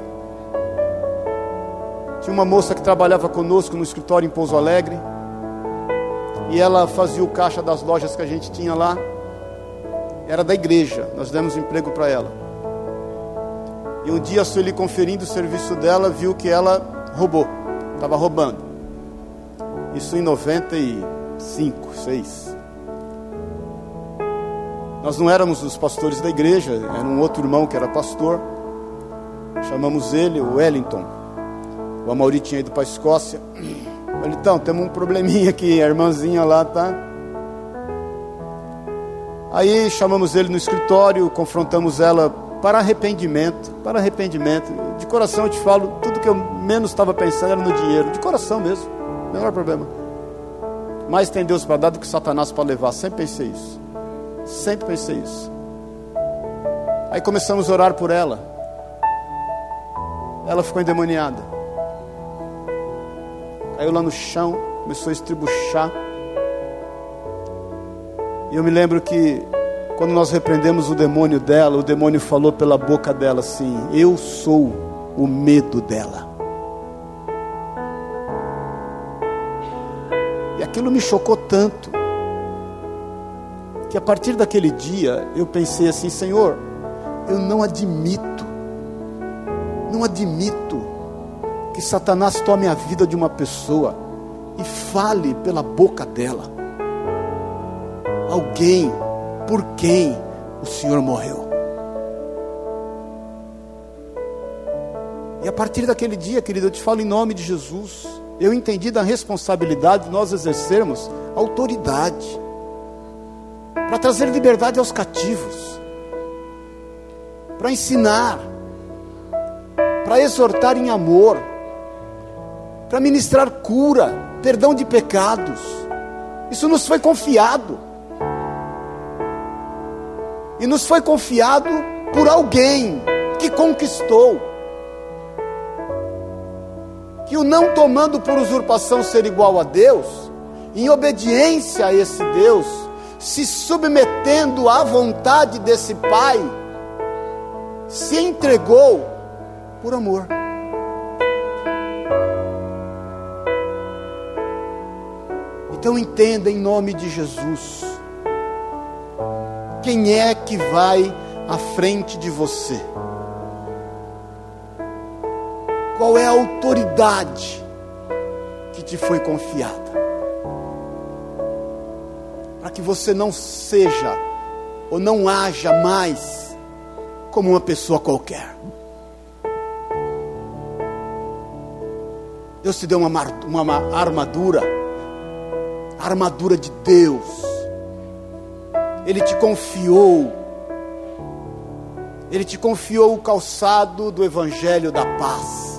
tinha uma moça que trabalhava conosco no escritório em Pouso Alegre. E ela fazia o caixa das lojas que a gente tinha lá. Era da igreja, nós demos emprego para ela. E um dia a Sueli conferindo o serviço dela, viu que ela roubou, estava roubando. Isso em 95, 6. Nós não éramos os pastores da igreja, era um outro irmão que era pastor. Chamamos ele, o Wellington. O Amauri tinha ido para a Escócia. <clears throat> Falei, então, temos um probleminha aqui, a irmãzinha lá tá. Aí chamamos ele no escritório, confrontamos ela para arrependimento, para arrependimento. De coração eu te falo, tudo que eu menos estava pensando era no dinheiro, de coração mesmo, menor problema. Mais tem Deus para dar do que Satanás para levar, sempre pensei isso. Sempre pensei isso. Aí começamos a orar por ela. Ela ficou endemoniada caiu lá no chão, começou a estribuchar. E eu me lembro que quando nós repreendemos o demônio dela, o demônio falou pela boca dela assim: Eu sou o medo dela. Aquilo me chocou tanto, que a partir daquele dia eu pensei assim: Senhor, eu não admito, não admito que Satanás tome a vida de uma pessoa e fale pela boca dela. Alguém por quem o Senhor morreu. E a partir daquele dia, querido, eu te falo em nome de Jesus, eu entendi da responsabilidade de nós exercermos autoridade para trazer liberdade aos cativos, para ensinar, para exortar em amor para ministrar cura, perdão de pecados. Isso nos foi confiado. E nos foi confiado por alguém que conquistou. Que o não tomando por usurpação ser igual a Deus, em obediência a esse Deus, se submetendo à vontade desse Pai, se entregou por amor. Então entenda em nome de Jesus. Quem é que vai à frente de você? Qual é a autoridade que te foi confiada? Para que você não seja ou não haja mais como uma pessoa qualquer. Deus te deu uma, uma armadura a armadura de Deus. Ele te confiou. Ele te confiou o calçado do evangelho da paz.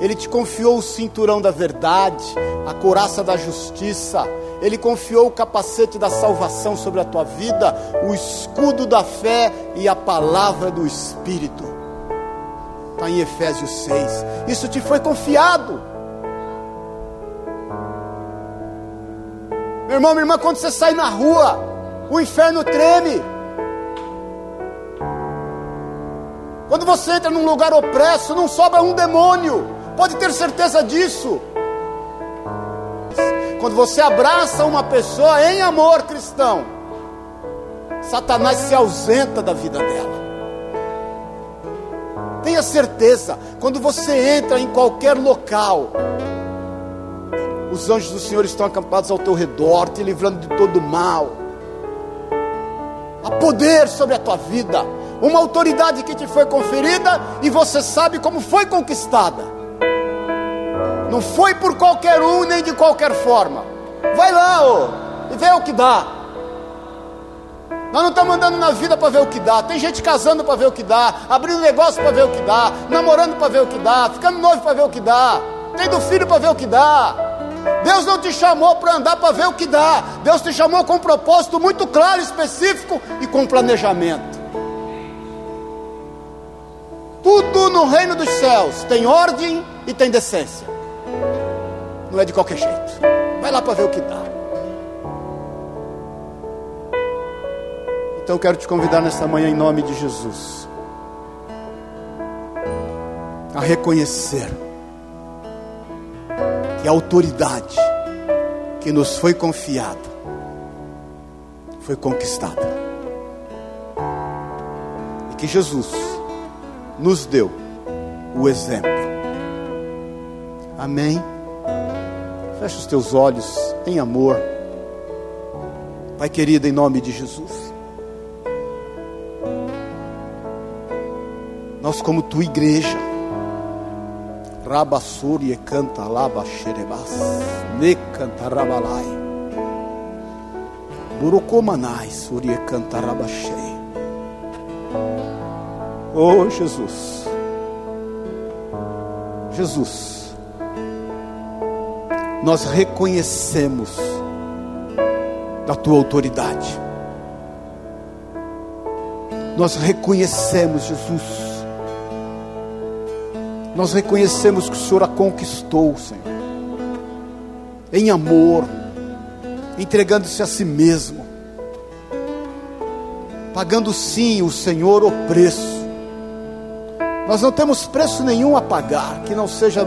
Ele te confiou o cinturão da verdade, a couraça da justiça. Ele confiou o capacete da salvação sobre a tua vida, o escudo da fé e a palavra do Espírito. Está em Efésios 6. Isso te foi confiado. Meu irmão, minha irmã, quando você sai na rua, o inferno treme. Quando você entra num lugar opresso, não sobra um demônio. Pode ter certeza disso. Quando você abraça uma pessoa em amor cristão, Satanás se ausenta da vida dela. Tenha certeza, quando você entra em qualquer local, os anjos do Senhor estão acampados ao teu redor, te livrando de todo mal. Há poder sobre a tua vida, uma autoridade que te foi conferida e você sabe como foi conquistada. Não foi por qualquer um nem de qualquer forma. Vai lá, ô, e vê o que dá. Nós não estamos andando na vida para ver o que dá. Tem gente casando para ver o que dá, abrindo negócio para ver o que dá, namorando para ver o que dá, ficando noivo para ver o que dá, tendo filho para ver o que dá. Deus não te chamou para andar para ver o que dá. Deus te chamou com um propósito muito claro, específico e com planejamento. Tudo no reino dos céus tem ordem e tem decência. Não é de qualquer jeito. Vai lá para ver o que dá. Então eu quero te convidar nesta manhã, em nome de Jesus, a reconhecer que a autoridade que nos foi confiada foi conquistada. E que Jesus nos deu o exemplo. Amém. Feche os teus olhos em amor. Pai querido, em nome de Jesus. Nós, como tua igreja, Rabassuri canta laba xerebas, ne canta rabalai, Burucomanai, suri canta rabachei. Oh Jesus, Jesus, nós reconhecemos da tua autoridade. Nós reconhecemos, Jesus, nós reconhecemos que o Senhor a conquistou, Senhor, em amor, entregando-se a si mesmo, pagando sim o Senhor o preço. Nós não temos preço nenhum a pagar que não seja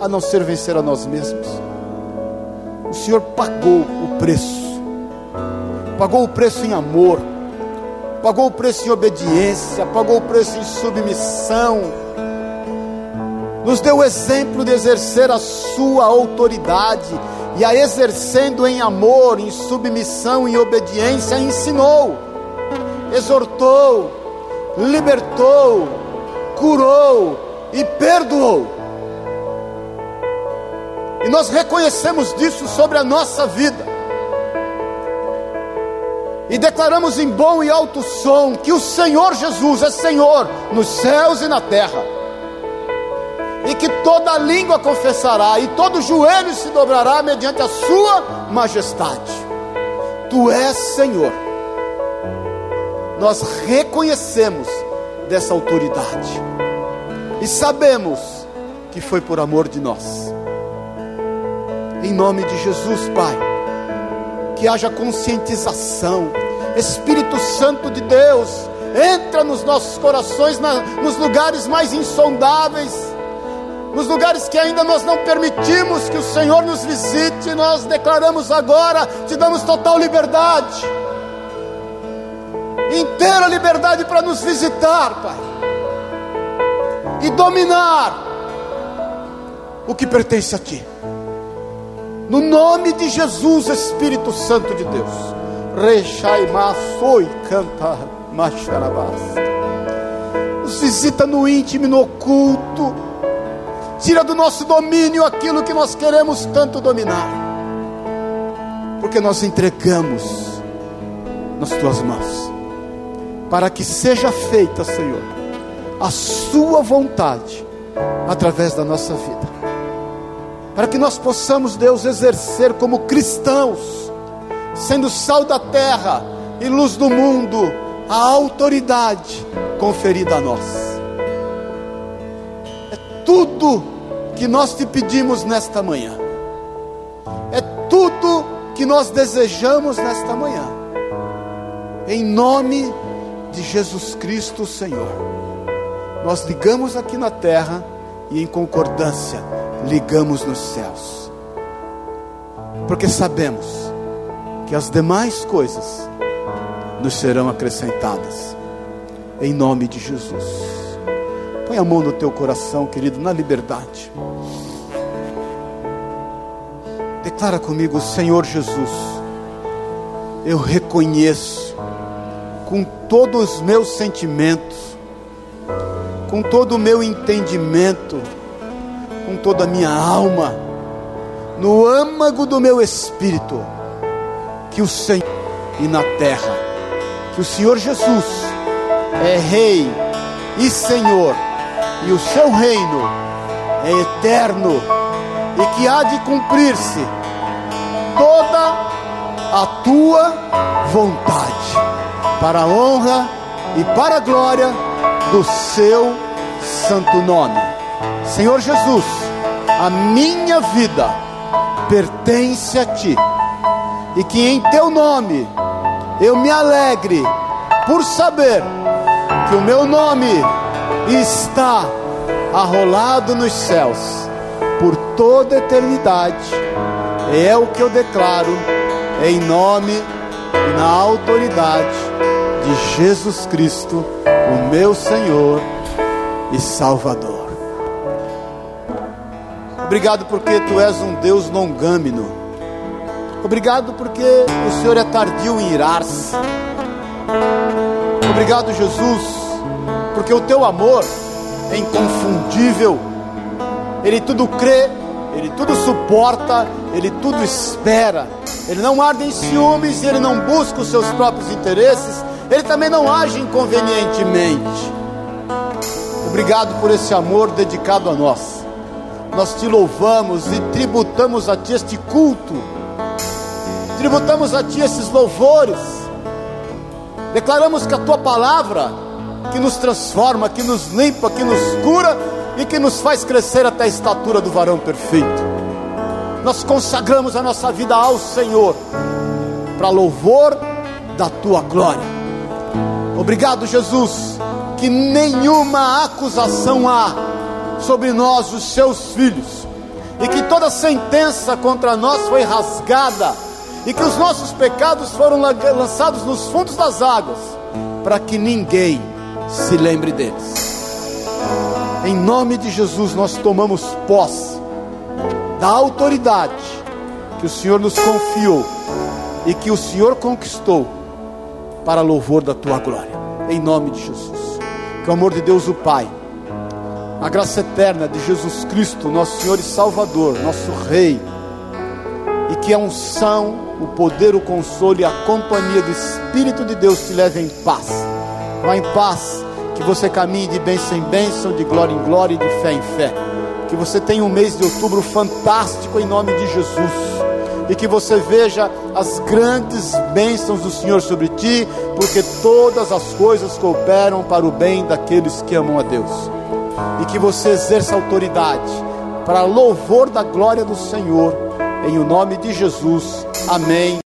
a não ser vencer a nós mesmos. Senhor pagou o preço, pagou o preço em amor, pagou o preço em obediência, pagou o preço em submissão. Nos deu o exemplo de exercer a sua autoridade, e a exercendo em amor, em submissão, em obediência, ensinou, exortou, libertou, curou e perdoou. E nós reconhecemos disso sobre a nossa vida. E declaramos em bom e alto som que o Senhor Jesus é Senhor nos céus e na terra e que toda língua confessará, e todo joelho se dobrará mediante a Sua majestade. Tu és Senhor. Nós reconhecemos dessa autoridade e sabemos que foi por amor de nós. Em nome de Jesus, Pai, que haja conscientização, Espírito Santo de Deus, entra nos nossos corações, na, nos lugares mais insondáveis nos lugares que ainda nós não permitimos que o Senhor nos visite, nós declaramos agora, te damos total liberdade, inteira liberdade para nos visitar, Pai, e dominar o que pertence a Ti. No nome de Jesus, Espírito Santo de Deus. Rechai maçoi canta macharabás. Nos visita no íntimo e no oculto tira do nosso domínio aquilo que nós queremos tanto dominar, porque nós entregamos nas tuas mãos, para que seja feita, Senhor, a Sua vontade através da nossa vida, para que nós possamos, Deus, exercer como cristãos, sendo sal da terra e luz do mundo, a autoridade conferida a nós tudo que nós te pedimos nesta manhã. É tudo que nós desejamos nesta manhã. Em nome de Jesus Cristo, Senhor. Nós ligamos aqui na terra e em concordância ligamos nos céus. Porque sabemos que as demais coisas nos serão acrescentadas. Em nome de Jesus. Põe a mão no teu coração, querido, na liberdade. Declara comigo, Senhor Jesus, eu reconheço com todos os meus sentimentos, com todo o meu entendimento, com toda a minha alma, no âmago do meu espírito, que o Senhor e na terra, que o Senhor Jesus é Rei e Senhor, e o seu reino é eterno e que há de cumprir-se toda a tua vontade, para a honra e para a glória do seu santo nome. Senhor Jesus, a minha vida pertence a ti, e que em teu nome eu me alegre por saber que o meu nome está arrolado nos céus por toda a eternidade. É o que eu declaro em nome e na autoridade de Jesus Cristo, o meu Senhor e Salvador. Obrigado porque tu és um Deus longâmino. Obrigado porque o Senhor é tardio em irar-se. Obrigado, Jesus, porque o teu amor é inconfundível. Ele tudo crê, ele tudo suporta, ele tudo espera. Ele não arde em ciúmes, ele não busca os seus próprios interesses, ele também não age inconvenientemente. Obrigado por esse amor dedicado a nós. Nós te louvamos e tributamos a ti este culto, tributamos a ti esses louvores. Declaramos que a tua palavra, que nos transforma, que nos limpa, que nos cura e que nos faz crescer até a estatura do varão perfeito. Nós consagramos a nossa vida ao Senhor, para louvor da tua glória. Obrigado, Jesus, que nenhuma acusação há sobre nós, os seus filhos, e que toda sentença contra nós foi rasgada, e que os nossos pecados foram lançados nos fundos das águas, para que ninguém se lembre deles. Em nome de Jesus, nós tomamos posse da autoridade que o Senhor nos confiou e que o Senhor conquistou para louvor da tua glória. Em nome de Jesus. Que o amor de Deus, o Pai, a graça eterna de Jesus Cristo, nosso Senhor e Salvador, nosso Rei, e que a unção, o poder, o consolo e a companhia do Espírito de Deus te leve em paz. Vá em paz que você caminhe de bênção em bênção, de glória em glória e de fé em fé. Que você tenha um mês de outubro fantástico em nome de Jesus. E que você veja as grandes bênçãos do Senhor sobre ti, porque todas as coisas cooperam para o bem daqueles que amam a Deus. E que você exerça autoridade para louvor da glória do Senhor, em o nome de Jesus. Amém.